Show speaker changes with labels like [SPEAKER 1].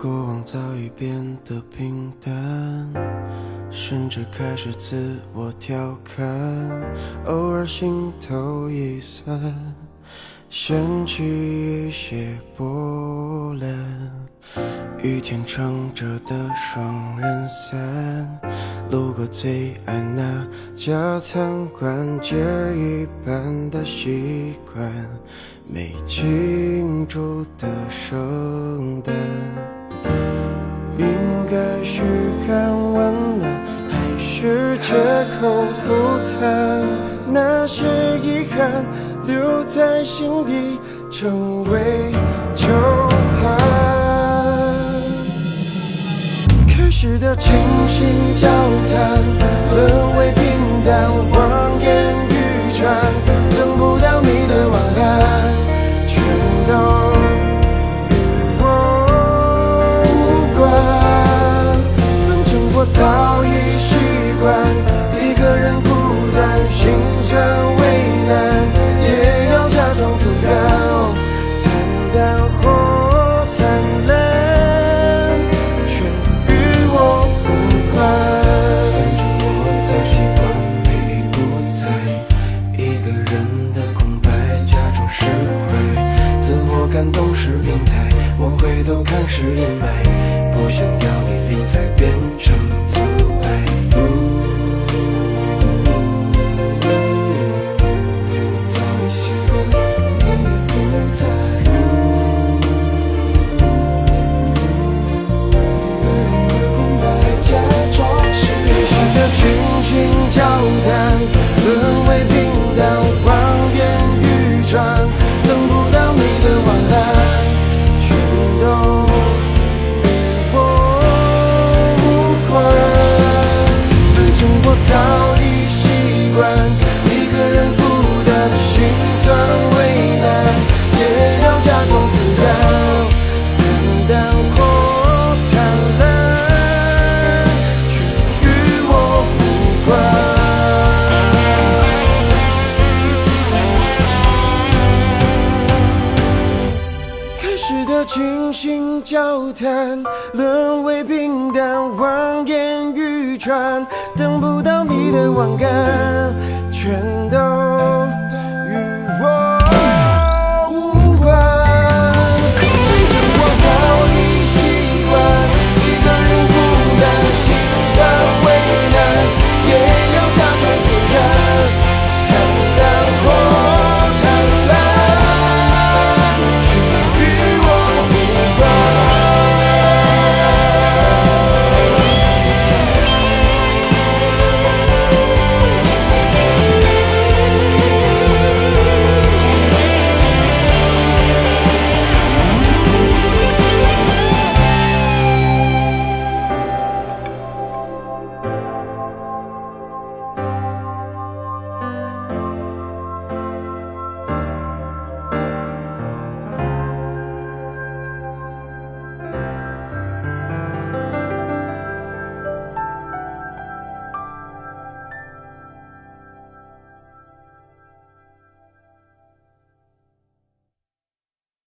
[SPEAKER 1] 过往早已变得平淡，甚至开始自我调侃，偶尔心头一酸，掀起一些波澜。雨天撑着的双人伞，路过最爱那家餐馆，借一半的习惯，没庆祝的圣诞，是喊完了，还是借口不谈那些遗憾，留在心底成为旧患。开始的倾心交谈，淡或灿烂，全与我无关。反正我早习惯每一不在，一个人的空白，假装释怀，自我感动是病态，我回头看是阴霾，不想要你离开，变成阻。我早已开始的倾心交谈，沦为平淡，望眼欲穿，等不到你的晚安，全